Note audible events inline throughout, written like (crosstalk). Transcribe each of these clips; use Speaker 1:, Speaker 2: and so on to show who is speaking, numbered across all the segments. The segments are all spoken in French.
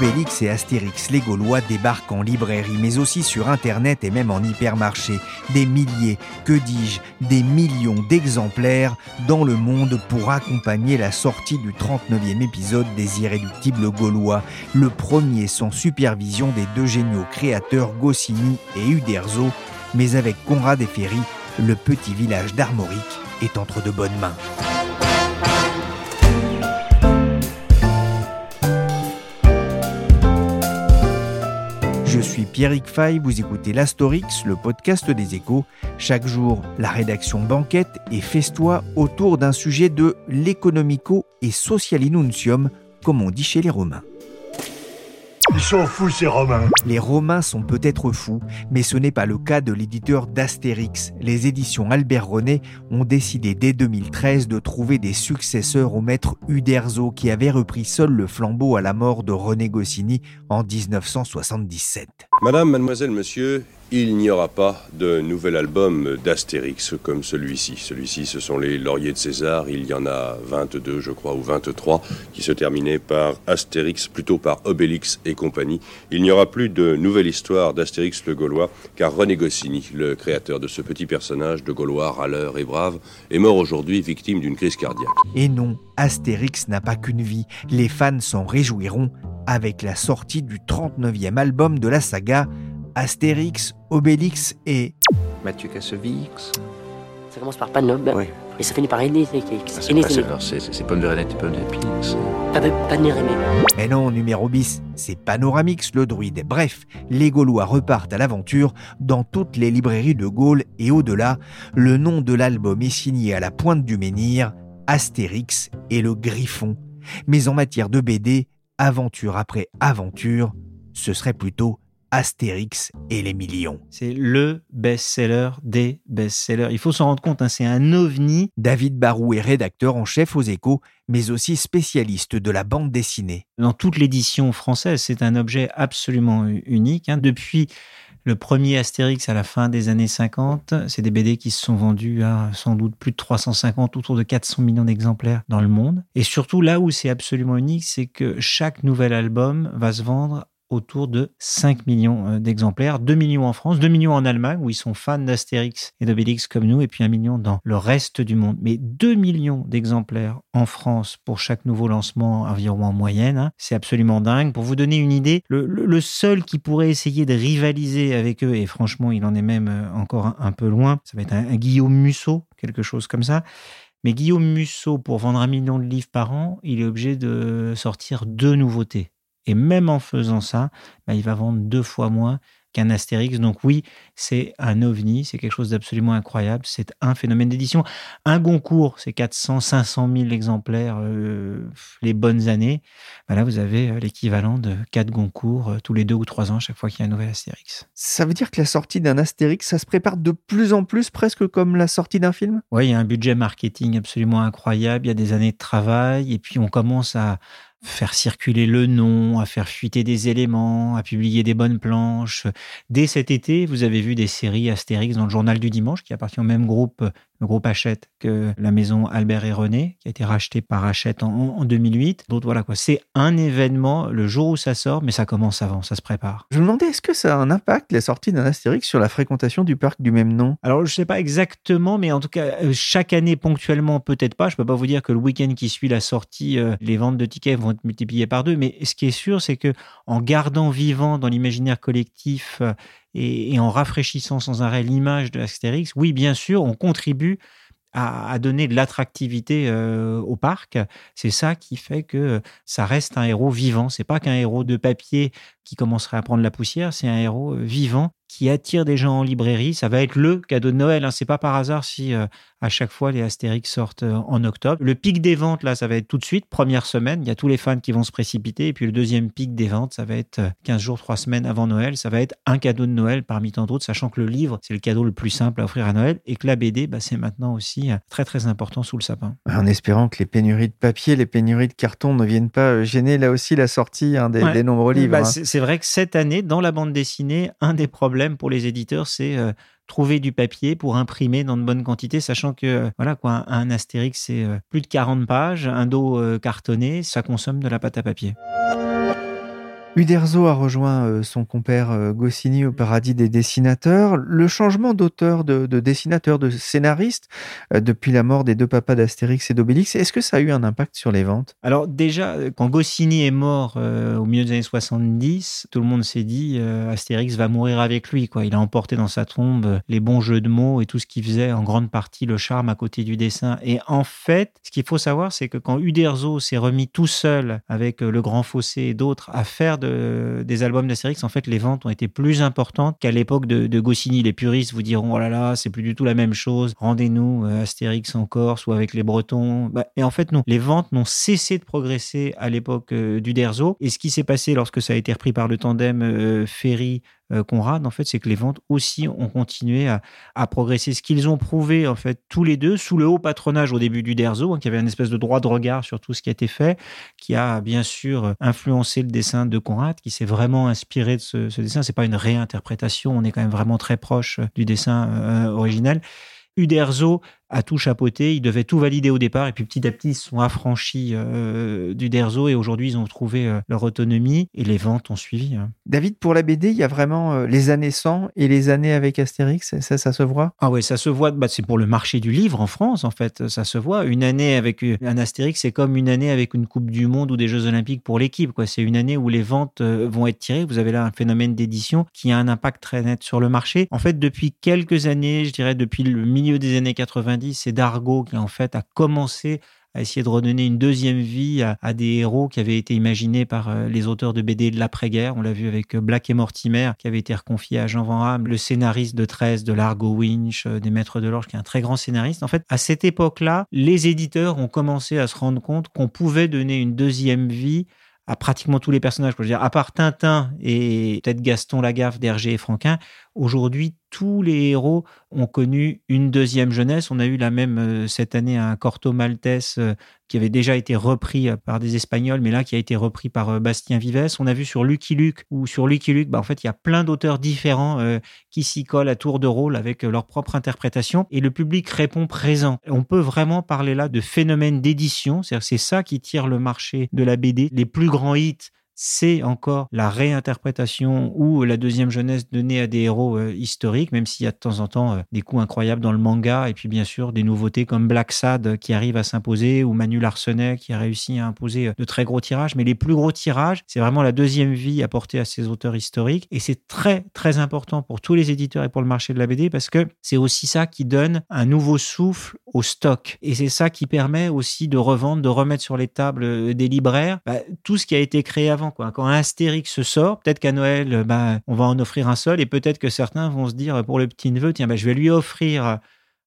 Speaker 1: Obélix et Astérix, les Gaulois débarquent en librairie, mais aussi sur Internet et même en hypermarché. Des milliers, que dis-je, des millions d'exemplaires dans le monde pour accompagner la sortie du 39e épisode des Irréductibles Gaulois, le premier sans supervision des deux géniaux créateurs Goscinny et Uderzo, mais avec Conrad et Ferry, le petit village d'Armorique est entre de bonnes mains. Suis Pierrick Fay, vous écoutez l'Astorix, le podcast des échos. Chaque jour, la rédaction banquette et festoie autour d'un sujet de l'économico et socialinuntium, comme on dit chez les Romains.
Speaker 2: Ils sont fous, ces Romains.
Speaker 1: Les Romains sont peut-être fous, mais ce n'est pas le cas de l'éditeur d'Astérix. Les éditions Albert René ont décidé dès 2013 de trouver des successeurs au maître Uderzo qui avait repris seul le flambeau à la mort de René Goscinny en 1977.
Speaker 3: Madame, mademoiselle, monsieur, il n'y aura pas de nouvel album d'Astérix comme celui-ci. Celui-ci, ce sont les Lauriers de César. Il y en a 22, je crois, ou 23, qui se terminaient par Astérix, plutôt par Obélix et compagnie. Il n'y aura plus de nouvelle histoire d'Astérix le Gaulois, car René Goscinny, le créateur de ce petit personnage de Gaulois râleur et brave, est mort aujourd'hui victime d'une crise cardiaque.
Speaker 1: Et non, Astérix n'a pas qu'une vie. Les fans s'en réjouiront avec la sortie du 39e album de la saga Astérix, Obélix et
Speaker 4: Mathieu Kassovix.
Speaker 5: Ça commence par Panob.
Speaker 4: Oui.
Speaker 5: Et ça finit par Aîné.
Speaker 4: Ah, c'est pommes de renette et pommes de pix.
Speaker 1: Mais non, numéro bis, c'est Panoramix le druide. Bref, les Gaulois repartent à l'aventure dans toutes les librairies de Gaulle et au-delà. Le nom de l'album est signé à la pointe du menhir, Astérix et le Griffon. Mais en matière de BD, aventure après aventure, ce serait plutôt Astérix et les millions.
Speaker 6: C'est le best-seller des best-sellers. Il faut s'en rendre compte, hein, c'est un ovni.
Speaker 1: David Barou est rédacteur en chef aux échos, mais aussi spécialiste de la bande dessinée.
Speaker 6: Dans toute l'édition française, c'est un objet absolument unique. hein. Depuis le premier Astérix à la fin des années 50, c'est des BD qui se sont vendus à sans doute plus de 350, autour de 400 millions d'exemplaires dans le monde. Et surtout, là où c'est absolument unique, c'est que chaque nouvel album va se vendre autour de 5 millions euh, d'exemplaires, 2 millions en France, 2 millions en Allemagne où ils sont fans d'Astérix et d'Obélix comme nous, et puis 1 million dans le reste du monde. Mais 2 millions d'exemplaires en France pour chaque nouveau lancement environ en moyenne, hein, c'est absolument dingue. Pour vous donner une idée, le, seul qui pourrait essayer de rivaliser avec eux, et franchement il en est même euh, encore un, un peu loin, ça va être un, un Guillaume Musso, quelque chose comme ça. Mais Guillaume Musso, pour vendre un million de livres par an, il est obligé de sortir deux nouveautés. Et même en faisant ça, bah, il va vendre deux fois moins qu'un Astérix. Donc oui, c'est un ovni, c'est quelque chose d'absolument incroyable. C'est un phénomène d'édition. Un Goncourt, c'est 400, 500 000 exemplaires euh, les bonnes années. Bah là, vous avez euh, l'équivalent de quatre Goncourt euh, tous les deux ou trois ans, chaque fois qu'il y a un nouvel Astérix.
Speaker 1: Ça veut dire que la sortie d'un Astérix, ça se prépare de plus en plus, presque comme la sortie d'un film?
Speaker 6: Oui, il y a un budget marketing absolument incroyable, il y a des années de travail, et puis on commence à faire circuler le nom, à faire fuiter des éléments, à publier des bonnes planches. Dès cet été, vous avez vu des séries Astérix dans le journal du dimanche, qui appartient au même groupe le groupe Hachette, que la maison Albert et René, qui a été rachetée par Hachette en, en 2008. Donc voilà quoi, c'est un événement le jour où ça sort, mais ça commence avant, ça se prépare.
Speaker 1: Je me demandais, est-ce que ça a un impact, la sortie d'un Astérix, sur la fréquentation du parc du même nom?
Speaker 6: Alors je sais pas exactement, mais en tout cas, euh, chaque année ponctuellement, peut-être pas. Je peux pas vous dire que le week-end qui suit la sortie, euh, les ventes de tickets vont être multipliées par deux, mais ce qui est sûr, c'est que en gardant vivant dans l'imaginaire collectif euh, et, en rafraîchissant sans arrêt l'image de Astérix, oui, bien sûr, on contribue à, à donner de l'attractivité euh, au parc. C'est ça qui fait que ça reste un héros vivant. C'est pas qu'un héros de papier qui commencerait à prendre la poussière, c'est un héros euh, vivant qui attire des gens en librairie. Ça va être le cadeau de Noël. Hein. C'est pas par hasard si euh, à chaque fois les Astérix sortent euh, en octobre. Le pic des ventes là, ça va être tout de suite première semaine. Il y a tous les fans qui vont se précipiter. Et puis le deuxième pic des ventes, ça va être 15 jours, 3 semaines avant Noël. Ça va être un cadeau de Noël parmi tant d'autres, sachant que le livre c'est le cadeau le plus simple à offrir à Noël et que la BD, bah, c'est maintenant aussi très très important sous le sapin.
Speaker 1: En espérant que les pénuries de papier, les pénuries de carton ne viennent pas gêner là aussi la sortie hein, des,
Speaker 6: Ouais.
Speaker 1: des nombreux livres.
Speaker 6: Bah,
Speaker 1: hein.
Speaker 6: C'est vrai que cette année, dans la bande dessinée, un des problèmes pour les éditeurs, c'est euh, trouver du papier pour imprimer dans de bonnes quantités, sachant que euh, voilà quoi, un, Astérix c'est euh, plus de 40 pages, un dos cartonné, ça consomme de la pâte à papier.
Speaker 1: Uderzo a rejoint euh, son compère euh, Goscinny au paradis des dessinateurs. Le changement d'auteur, de, de dessinateur, de scénariste euh, depuis la mort des deux papas d'Astérix et d'Obélix, est-ce que ça a eu un impact sur les ventes?
Speaker 6: Alors déjà, quand Goscinny est mort au milieu des années 70, tout le monde s'est dit Astérix va mourir avec lui. Il a emporté dans sa tombe les bons jeux de mots et tout ce qui faisait en grande partie le charme à côté du dessin. Et en fait, ce qu'il faut savoir, c'est que quand Uderzo s'est remis tout seul avec Le Grand Fossé et d'autres à faire de, des albums d'Astérix, en fait, les ventes ont été plus importantes qu'à l'époque de, de Goscinny. Les puristes vous diront oh là là, c'est plus du tout la même chose. Rendez-nous euh, Astérix en Corse ou avec les Bretons. Bah, et en fait, non. Les ventes n'ont cessé de progresser à l'époque euh, d'Uderzo. Et ce qui s'est passé lorsque ça a été repris par le tandem euh, Ferry Conrad, en fait, c'est que les ventes aussi ont continué à, progresser. Ce qu'ils ont prouvé, en fait, tous les deux, sous le haut patronage au début d'Uderzo, hein, qui avait une espèce de droit de regard sur tout ce qui a été fait, qui a bien sûr influencé le dessin de Conrad, qui s'est vraiment inspiré de ce, ce dessin. C'est pas une réinterprétation, on est quand même vraiment très proche du dessin euh, original. Uderzo a tout chapeauté, il devait tout valider au départ et puis petit à petit ils se sont affranchis euh, d'Uderzo et aujourd'hui ils ont trouvé euh, leur autonomie et les ventes ont suivi. hein.
Speaker 1: David, pour la BD, il y a vraiment euh, les années sans et les années avec Astérix, ça, ça se voit?
Speaker 6: Ah ouais, ça se voit, bah, c'est pour le marché du livre en France en fait, ça se voit. Une année avec un Astérix, c'est comme une année avec une Coupe du Monde ou des Jeux Olympiques pour l'équipe. quoi. C'est une année où les ventes vont être tirées. Vous avez là un phénomène d'édition qui a un impact très net sur le marché. En fait, depuis quelques années, je dirais depuis le milieu des années 90, c'est Dargo qui en fait a commencé à essayer de redonner une deuxième vie à, des héros qui avaient été imaginés par euh, les auteurs de BD de l'après-guerre. On l'a vu avec euh, Black et Mortimer, qui avait été reconfié à Jean Van Hamme, le scénariste de 13, de Largo Winch, euh, des Maîtres de l'Orge, qui est un très grand scénariste. En fait, à cette époque-là, les éditeurs ont commencé à se rendre compte qu'on pouvait donner une deuxième vie à pratiquement tous les personnages. Je dire, à part Tintin et peut-être Gaston Lagaffe d'Hergé et Franquin, aujourd'hui, tous les héros ont connu une deuxième jeunesse. On a eu la même euh, cette année un Corto Maltese euh, qui avait déjà été repris euh, par des Espagnols, mais là qui a été repris par Bastien Vives. On a vu sur Lucky Luke, ou sur Lucky Luke, bah, en fait, il y a plein d'auteurs différents qui s'y collent à tour de rôle avec leur propre interprétation, et le public répond présent. On peut vraiment parler là de phénomène d'édition, c'est ça qui tire le marché de la BD. Les plus grands hits, c'est encore la réinterprétation ou la deuxième jeunesse donnée à des héros euh, historiques, même s'il y a de temps en temps euh, des coups incroyables dans le manga, et puis bien sûr des nouveautés comme Black Sad euh, qui arrive à s'imposer, ou Manu Larsenet qui a réussi à imposer de très gros tirages. Mais les plus gros tirages, c'est vraiment la deuxième vie apportée à ces auteurs historiques, et c'est très très important pour tous les éditeurs et pour le marché de la BD, parce que c'est aussi ça qui donne un nouveau souffle au stock, et c'est ça qui permet aussi de revendre, de remettre sur les tables des libraires bah, tout ce qui a été créé avant. Quoi. Quand un Astérix sort, peut-être qu'à Noël, euh, bah, on va en offrir un seul et peut-être que certains vont se dire euh, pour le petit neveu, tiens, bah, je vais lui offrir euh,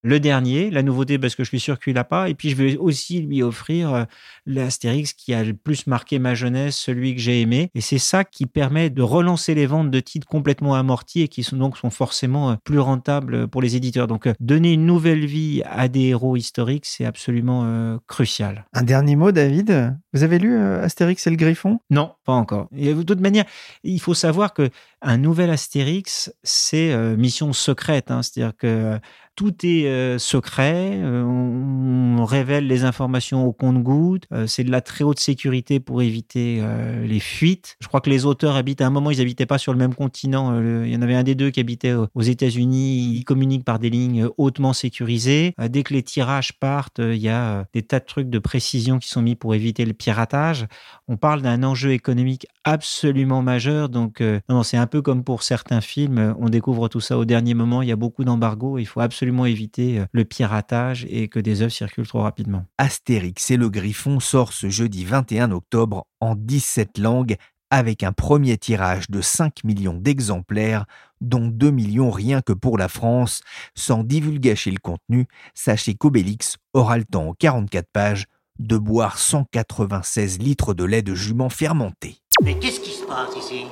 Speaker 6: le dernier, la nouveauté parce que je suis sûr qu'il l'a pas, et puis je vais aussi lui offrir l'Astérix qui a le plus marqué ma jeunesse, celui que j'ai aimé. Et c'est ça qui permet de relancer les ventes de titres complètement amortis et qui sont donc sont forcément plus rentables pour les éditeurs. Donc donner une nouvelle vie à des héros historiques, c'est absolument crucial.
Speaker 1: Un dernier mot, David? Vous avez lu euh, Astérix et le Griffon?
Speaker 6: Non, pas encore. Et de toute manière, il faut savoir que un nouvel Astérix, c'est euh, mission secrète. Hein. C'est-à-dire que tout est euh, secret, euh, on, révèle les informations au compte-gouttes, euh, c'est de la très haute sécurité pour éviter les fuites. Je crois que les auteurs habitent à un moment, ils n'habitaient pas sur le même continent. il y en avait un des deux qui habitait aux États-Unis, ils communiquent par des lignes hautement sécurisées. dès que les tirages partent, il y a des tas de trucs de précision qui sont mis pour éviter le piratage. On parle d'un enjeu économique absolument majeur, donc non, c'est un peu comme pour certains films, on découvre tout ça au dernier moment, il y a beaucoup d'embargos, il faut absolument absolument éviter euh, le piratage et que des œuvres circulent trop rapidement.
Speaker 1: Astérix et le Griffon sort ce jeudi 21 octobre en 17 langues avec un premier tirage de 5 millions d'exemplaires, dont 2 millions rien que pour la France. Sans divulgacher le contenu, sachez qu'Obélix aura le temps en 44 pages de boire 196 litres de lait de jument fermenté.
Speaker 7: Mais qu'est-ce qui se passe ici?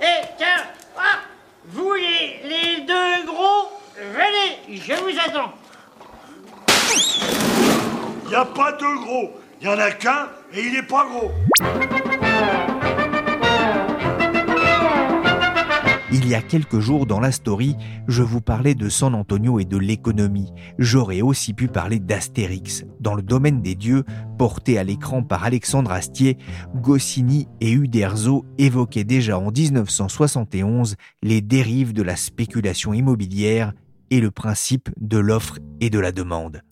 Speaker 7: Eh, tiens ah, Vous les, les deux gros Venez, je vous attends.
Speaker 2: Il n'y a pas de gros. Il n'y en a qu'un et il n'est pas gros.
Speaker 1: Il y a quelques jours dans la story, je vous parlais de San Antonio et de l'économie. J'aurais aussi pu parler d'Astérix. Dans le domaine des dieux, porté à l'écran par Alexandre Astier, Goscinny et Uderzo évoquaient déjà en 1971 les dérives de la spéculation immobilière et le principe de l'offre et de la demande.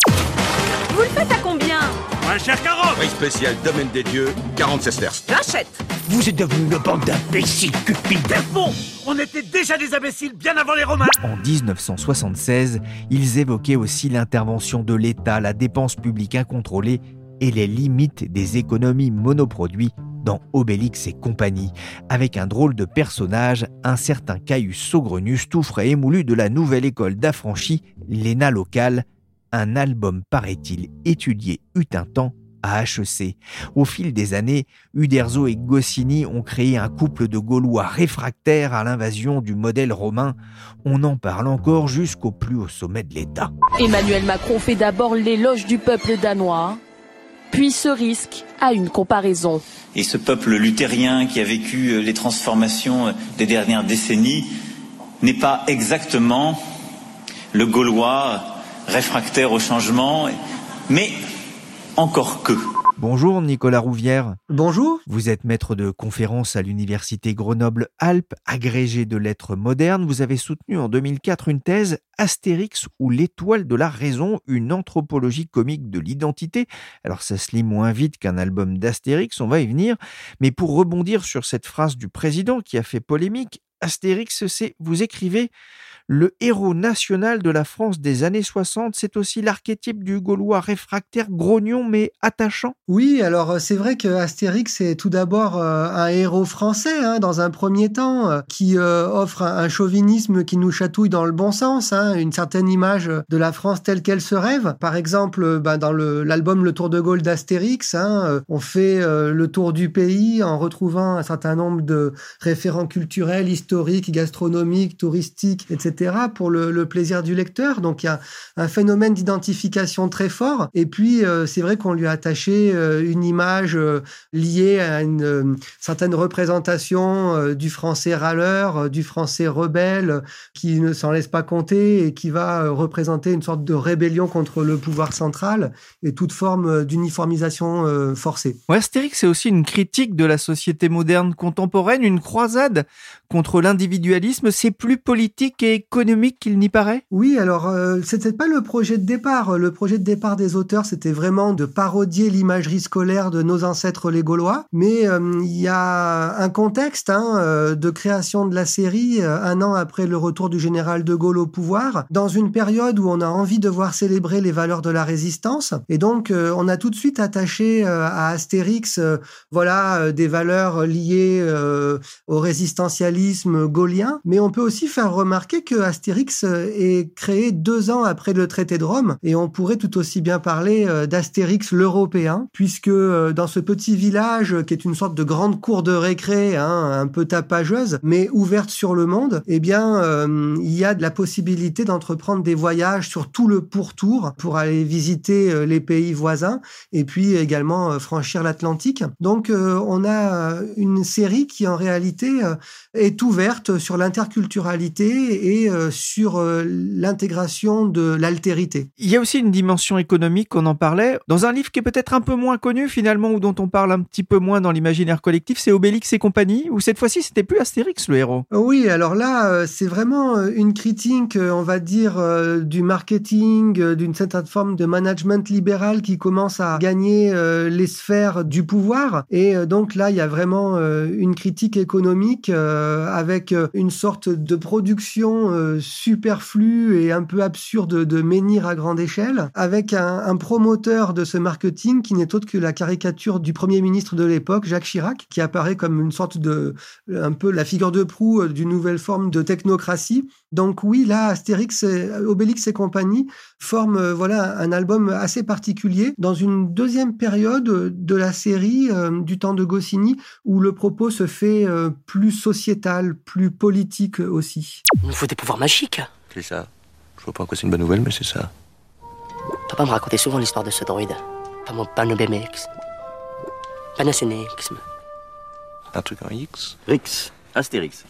Speaker 8: Vous le faites à combien?
Speaker 2: Un cher carotte
Speaker 9: Prix spécial Domaine des Dieux, 40 sesterces.
Speaker 8: J'achète.
Speaker 2: Vous êtes devenus une bande d'imbéciles cupides. Bon On était déjà des imbéciles bien avant les Romains.
Speaker 1: En 1976, ils évoquaient aussi l'intervention de l'État, la dépense publique incontrôlée et les limites des économies monoproduits dans Obélix et compagnie, avec un drôle de personnage, un certain Caius Saugrenus, tout frais émoulu de la nouvelle école d'affranchis, l'ENA locale, un album, paraît-il, étudié eut un temps à HEC. Au fil des années, Uderzo et Goscinny ont créé un couple de Gaulois réfractaires à l'invasion du modèle romain. On en parle encore jusqu'au plus haut sommet de l'État.
Speaker 10: Emmanuel Macron fait d'abord l'éloge du peuple danois puis ce risque à une comparaison.
Speaker 11: Et ce peuple luthérien qui a vécu euh, les transformations euh, des dernières décennies n'est pas exactement le Gaulois réfractaire au changement, mais encore que.
Speaker 1: Bonjour Nicolas Rouvière.
Speaker 12: Bonjour.
Speaker 1: Vous êtes maître de conférence à l'université Grenoble-Alpes, agrégé de lettres modernes. Vous avez soutenu en 2004 une thèse Astérix ou l'étoile de la raison, une anthropologie comique de l'identité. Alors ça se lit moins vite qu'un album d'Astérix, on va y venir. Mais pour rebondir sur cette phrase du président qui a fait polémique, Astérix, c'est, vous écrivez, le héros national de la France des années 60, c'est aussi l'archétype du Gaulois réfractaire, grognon mais attachant.
Speaker 12: Oui, alors euh, c'est vrai que Astérix est tout d'abord euh, un héros français, hein, dans un premier temps, euh, qui offre un, chauvinisme qui nous chatouille dans le bon sens, hein, une certaine image de la France telle qu'elle se rêve. Par exemple, ben, dans l'album le, Tour de Gaulle d'Astérix, hein, on fait le tour du pays en retrouvant un certain nombre de référents culturels, historiques, gastronomiques, touristiques, etc pour le, plaisir du lecteur. Donc il y a un phénomène d'identification très fort. Et puis euh, c'est vrai qu'on lui a attaché euh, une image euh, liée à une certaine représentation du français râleur, du français rebelle, qui ne s'en laisse pas compter et qui va représenter une sorte de rébellion contre le pouvoir central et toute forme d'uniformisation forcée.
Speaker 1: Ouais, Astérix, c'est aussi une critique de la société moderne contemporaine, une croisade contre l'individualisme. C'est plus politique et économique qu'il n'y paraît?
Speaker 12: Oui, alors euh, c'était pas le projet de départ. Le projet de départ des auteurs, c'était vraiment de parodier l'imagerie scolaire de nos ancêtres les Gaulois. Mais euh, il y a un contexte hein, euh, de création de la série euh, un an après le retour du général de Gaulle au pouvoir, dans une période où on a envie de voir célébrer les valeurs de la résistance. Et donc, on a tout de suite attaché à Astérix, voilà, des valeurs liées au résistentialisme gaulien, mais on peut aussi faire remarquer que Astérix est créé deux ans après le traité de Rome, et on pourrait tout aussi bien parler d'Astérix l'Européen, puisque dans ce petit village qui est une sorte de grande cour de récré, hein, un peu tapageuse, mais ouverte sur le monde, eh bien, il y a de la possibilité d'entreprendre des voyages sur tout le pourtour pour aller visiter les pays voisins et puis également franchir l'Atlantique. Donc, on a une série qui en réalité est ouverte sur l'interculturalité et sur l'intégration de l'altérité.
Speaker 1: Il y a aussi une dimension économique, on en parlait, dans un livre qui est peut-être un peu moins connu finalement, ou dont on parle un petit peu moins dans l'imaginaire collectif, c'est Obélix et compagnie, où cette fois-ci c'était plus Astérix le héros.
Speaker 12: Oui, alors là, c'est vraiment une critique, on va dire, du marketing, d'une certaine forme de management libéral qui commence à gagner les sphères du pouvoir. Et donc là, il y a vraiment une critique économique avec une sorte de production superflue et un peu absurde de menhir à grande échelle, avec un, un promoteur de ce marketing qui n'est autre que la caricature du premier ministre de l'époque, Jacques Chirac, qui apparaît comme une sorte de, un peu la figure de proue d'une nouvelle forme de technocratie. Donc oui, là, Astérix, Obélix et compagnie forment voilà un album assez particulier dans une deuxième période de la série du temps de Goscinny où le propos se fait plus sociétal, plus politique aussi.
Speaker 5: Il nous faut des pouvoirs magiques.
Speaker 4: C'est ça. Je vois pas en quoi c'est une bonne nouvelle, mais c'est ça.
Speaker 5: Papa me racontait souvent l'histoire de ce droïde. Pas mon panobémex. Panasonics.
Speaker 4: Un truc en X
Speaker 13: Rix. Astérix.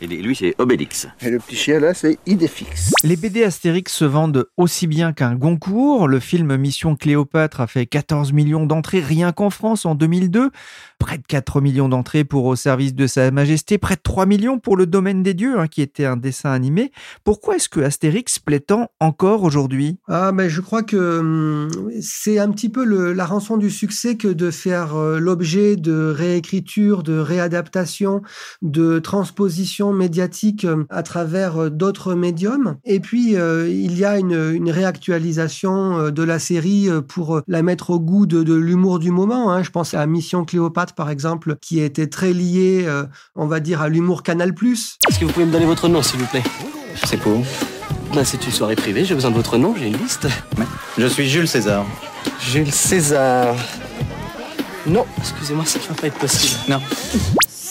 Speaker 13: Et lui, c'est Obélix.
Speaker 14: Et le petit chien là, c'est Idéfix.
Speaker 1: Les BD Astérix se vendent aussi bien qu'un Goncourt. Le film Mission Cléopâtre a fait 14 millions d'entrées rien qu'en France en 2002. Près de 4 millions d'entrées pour Au service de Sa Majesté. Près de 3 millions pour Le Domaine des Dieux, hein, qui était un dessin animé. Pourquoi est-ce que Astérix plaît tant encore aujourd'hui?
Speaker 12: Ah, mais je crois que hum, c'est un petit peu le, la rançon du succès que de faire euh, l'objet de réécriture, de réadaptation, de transposition médiatique euh, à travers euh, d'autres médiums. Et puis, il y a une, une, réactualisation de la série pour la mettre au goût de, de l'humour du moment. Hein. Je pense à Mission Cléopâtre, par exemple, qui était très liée, on va dire, à l'humour Canal+.
Speaker 5: Est-ce que vous pouvez me donner votre nom, s'il vous plaît?
Speaker 13: C'est pour
Speaker 5: ben, C'est une soirée privée, j'ai besoin de votre nom, j'ai une liste.
Speaker 13: Je suis Jules César.
Speaker 5: Jules César. Non, excusez-moi, ça ne va pas être possible.
Speaker 13: Non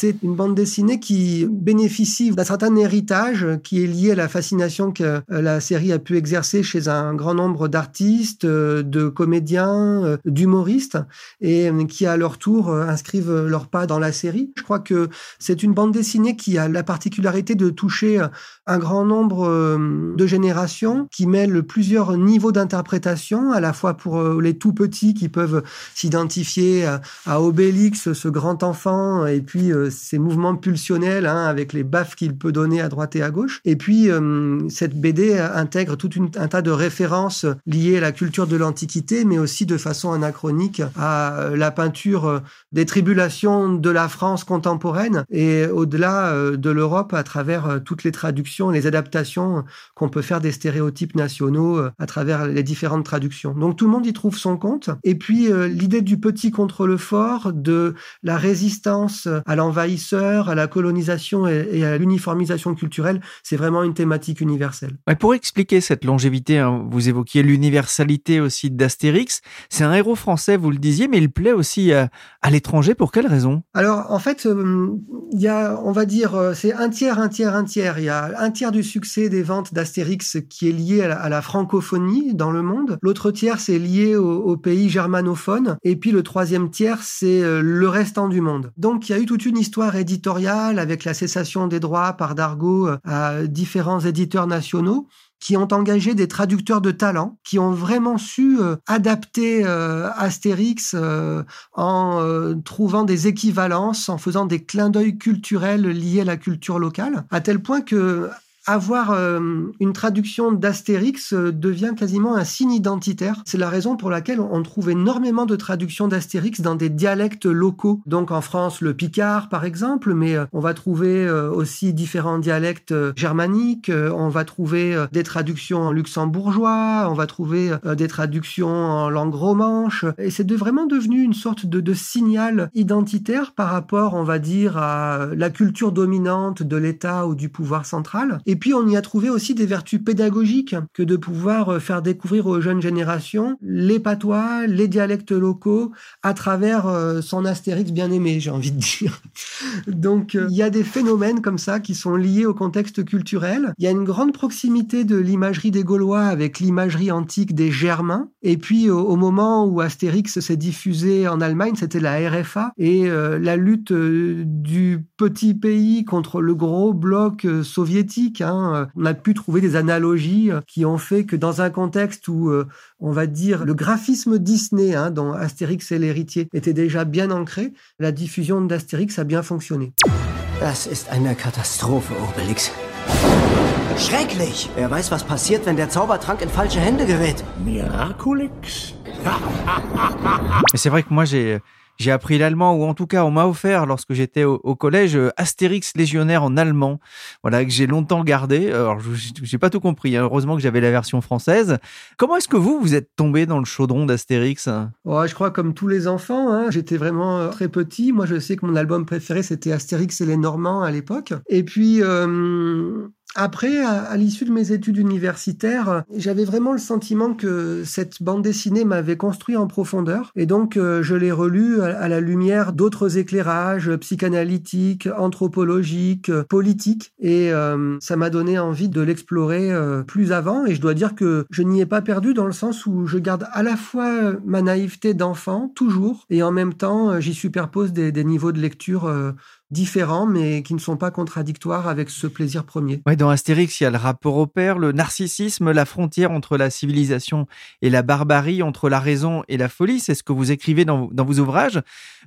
Speaker 12: c'est une bande dessinée qui bénéficie d'un certain héritage qui est lié à la fascination que la série a pu exercer chez un grand nombre d'artistes, de comédiens, d'humoristes, et qui à leur tour inscrivent leur pas dans la série. Je crois que c'est une bande dessinée qui a la particularité de toucher un grand nombre de générations, qui mêle plusieurs niveaux d'interprétation, à la fois pour les tout petits qui peuvent s'identifier à Obélix, ce grand enfant, et puis ces mouvements pulsionnels hein, avec les baffes qu'il peut donner à droite et à gauche. Et puis, euh, cette BD intègre tout un tas de références liées à la culture de l'Antiquité, mais aussi de façon anachronique à euh, la peinture euh, des tribulations de la France contemporaine et au-delà de l'Europe à travers toutes les traductions, les adaptations qu'on peut faire des stéréotypes nationaux à travers les différentes traductions. Donc tout le monde y trouve son compte. Et puis l'idée du petit contre le fort, de la résistance à l'envahissement à la colonisation et, à l'uniformisation culturelle, c'est vraiment une thématique universelle.
Speaker 1: pour expliquer cette longévité, hein, vous évoquiez l'universalité aussi d'Astérix. C'est un héros français, vous le disiez, mais il plaît aussi à, l'étranger. Pour quelle raison?
Speaker 12: Alors, en fait, euh, il y a, on va dire, euh, c'est un tiers, un tiers, un tiers. Il y a un tiers du succès des ventes d'Astérix qui est lié à la, francophonie dans le monde. L'autre tiers, c'est lié aux pays germanophones. Et puis le troisième tiers, c'est euh, le restant du monde. Donc, il y a eu toute une histoire éditoriale avec la cessation des droits par Dargaud euh, à différents éditeurs nationaux qui ont engagé des traducteurs de talent, qui ont vraiment su euh, adapter euh, Astérix en trouvant des équivalences, en faisant des clins d'œil culturels liés à la culture locale, à tel point que avoir euh, une traduction d'Astérix euh, devient quasiment un signe identitaire. C'est la raison pour laquelle on trouve énormément de traductions d'Astérix dans des dialectes locaux. Donc en France, le Picard par exemple, mais on va trouver aussi différents dialectes germaniques, on va trouver des traductions en luxembourgeois, on va trouver des traductions en langue romanche, et c'est de, vraiment devenu une sorte de, signal identitaire par rapport, on va dire, à la culture dominante de l'État ou du pouvoir central. Puis on y a trouvé aussi des vertus pédagogiques que de pouvoir euh, faire découvrir aux jeunes générations les patois, les dialectes locaux à travers euh, son Astérix bien aimé, j'ai envie de dire. (laughs) Donc euh, il y a des phénomènes comme ça qui sont liés au contexte culturel. Il y a une grande proximité de l'imagerie des Gaulois avec l'imagerie antique des Germains. Et puis au, moment où Astérix s'est diffusé en Allemagne, c'était la RFA et la lutte du petit pays contre le gros bloc soviétique Hein, euh, on a pu trouver des analogies euh, qui ont fait que dans un contexte où, euh, on va dire, le graphisme Disney, hein, dont Astérix et l'héritier, était déjà bien ancré, la diffusion d'Astérix a bien fonctionné.
Speaker 15: Das ist eine Katastrophe, Obelix. Schrecklich! Wer weiß, was passiert, wenn der Zaubertrank in falsche Hände gerät.
Speaker 2: Miraculix?
Speaker 1: Mais c'est vrai que moi, j'ai j'ai appris l'allemand, ou en tout cas, on m'a offert lorsque j'étais au, collège Astérix légionnaire en allemand, voilà que j'ai longtemps gardé. Alors, j'ai pas tout compris. Hein. Heureusement que j'avais la version française. Comment est-ce que vous vous êtes tombé dans le chaudron d'Astérix
Speaker 12: ouais, Je crois comme tous les enfants. Hein. J'étais vraiment euh, très petit. Moi, je sais que mon album préféré c'était Astérix et les Normands à l'époque. Et puis. Euh après, à, l'issue de mes études universitaires, j'avais vraiment le sentiment que cette bande dessinée m'avait construit en profondeur. Et donc, euh, je l'ai relue à, la lumière d'autres éclairages psychanalytiques, anthropologiques, politiques. Et euh, ça m'a donné envie de l'explorer euh, plus avant. Et je dois dire que je n'y ai pas perdu dans le sens où je garde à la fois ma naïveté d'enfant, toujours, et en même temps, j'y superpose des, des, niveaux de lecture différents, mais qui ne sont pas contradictoires avec ce plaisir premier.
Speaker 1: Ouais, dans Astérix, il y a le rapport au père, le narcissisme, la frontière entre la civilisation et la barbarie, entre la raison et la folie. C'est ce que vous écrivez dans, vos ouvrages.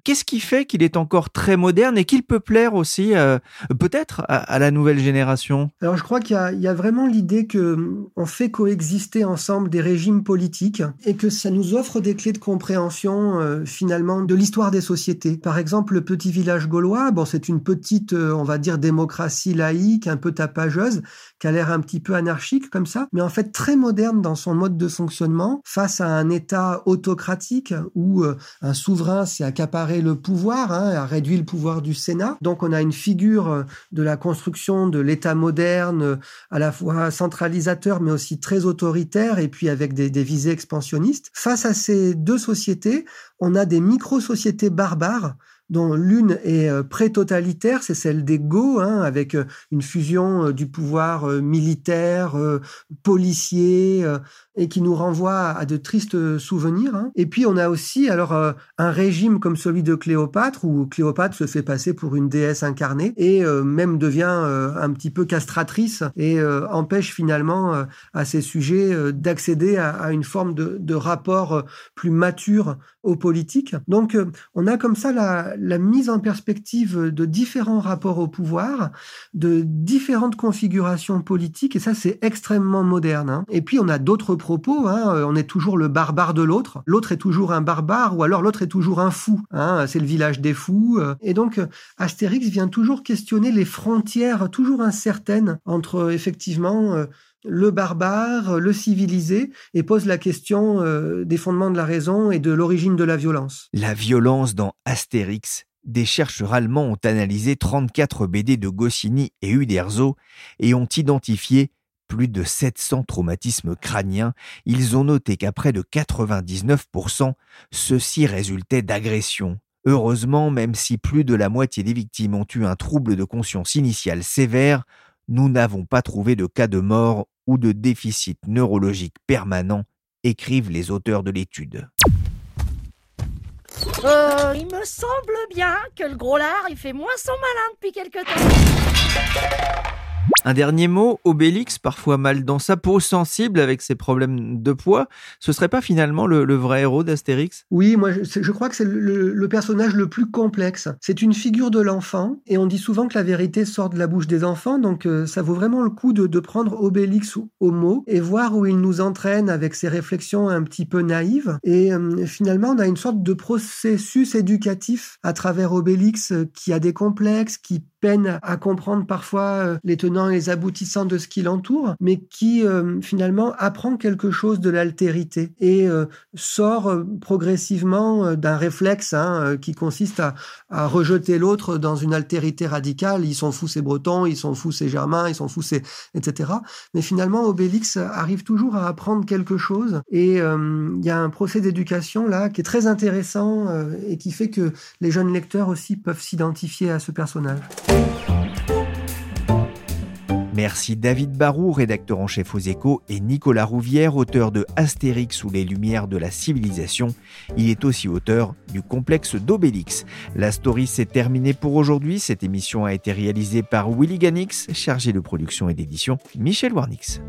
Speaker 1: Qu'est-ce qui fait qu'il est encore très moderne et qu'il peut plaire aussi, euh, peut-être, à, la nouvelle génération?
Speaker 12: Alors, je crois qu'il y, a vraiment l'idée que on fait coexister ensemble des régimes politiques et que ça nous offre des clés de compréhension, euh, finalement, de l'histoire des sociétés. Par exemple, le petit village gaulois, bon, c'est une petite, euh, on va dire, démocratie laïque, un peu tapageuse, qui a l'air un petit peu anarchique comme ça, mais en fait très moderne dans son mode de fonctionnement face à un État autocratique où euh, un souverain s'est accaparé le pouvoir, hein, a réduit le pouvoir du Sénat. Donc on a une figure euh, de la construction de l'État moderne, à la fois centralisateur mais aussi très autoritaire et puis avec des, des visées expansionnistes. Face à ces deux sociétés, on a des micro-sociétés barbares dont l'une est euh, pré-totalitaire, c'est celle des Go, hein, avec euh, une fusion euh, du pouvoir militaire, policier, et qui nous renvoie à de tristes souvenirs. Hein. Et puis on a aussi alors un régime comme celui de Cléopâtre, où Cléopâtre se fait passer pour une déesse incarnée et même devient un petit peu castratrice et empêche finalement à ces sujets d'accéder à, une forme de rapport plus mature aux politiques. Donc on a comme ça la, mise en perspective de différents rapports au pouvoir, de différentes configurations politiques, et ça c'est extrêmement moderne. Hein. Et puis on a d'autres propos, hein. on est toujours le barbare de l'autre, l'autre est toujours un barbare, ou alors l'autre est toujours un fou, hein. c'est le village des fous. Et donc Astérix vient toujours questionner les frontières toujours incertaines entre effectivement euh, le barbare, le civilisé, et pose la question euh, des fondements de la raison et de l'origine de la violence.
Speaker 1: La violence dans Astérix. Des chercheurs allemands ont analysé 34 BD de Goscinny et Uderzo et ont identifié plus de 700 traumatismes crâniens. Ils ont noté qu'à près de 99%, ceux-ci résultaient d'agressions. Heureusement, même si plus de la moitié des victimes ont eu un trouble de conscience initial sévère, nous n'avons pas trouvé de cas de mort ou de déficit neurologique permanent, écrivent les auteurs de l'étude.
Speaker 8: Euh, il me semble bien que le gros lard, il fait moins son malin depuis quelque temps.
Speaker 1: Un dernier mot, Obélix, parfois mal dans sa peau, sensible avec ses problèmes de poids, ce serait pas finalement le, vrai héros d'Astérix?
Speaker 12: Oui, moi je, crois que c'est le, personnage le plus complexe. C'est une figure de l'enfant, et on dit souvent que la vérité sort de la bouche des enfants, donc euh, ça vaut vraiment le coup de, prendre Obélix au mot et voir où il nous entraîne avec ses réflexions un petit peu naïves. Et euh, finalement, on a une sorte de processus éducatif à travers Obélix euh, qui a des complexes, qui à comprendre parfois euh, les tenants et les aboutissants de ce qui l'entoure, mais qui euh, finalement apprend quelque chose de l'altérité et euh, sort progressivement d'un réflexe hein, qui consiste à, rejeter l'autre dans une altérité radicale. Ils sont fous ces Bretons, ils sont fous ces Germains, ils sont fous ces etc. Mais finalement, Obélix arrive toujours à apprendre quelque chose et il y a un procès d'éducation là qui est très intéressant et qui fait que les jeunes lecteurs aussi peuvent s'identifier à ce personnage.
Speaker 1: Merci David Barou, rédacteur en chef aux échos, et Nicolas Rouvière, auteur de Astérix sous les lumières de la civilisation. Il est aussi auteur du complexe d'Obélix. La story s'est terminée pour aujourd'hui. Cette émission a été réalisée par Willy Ganix, chargé de production et d'édition Michel Warnix.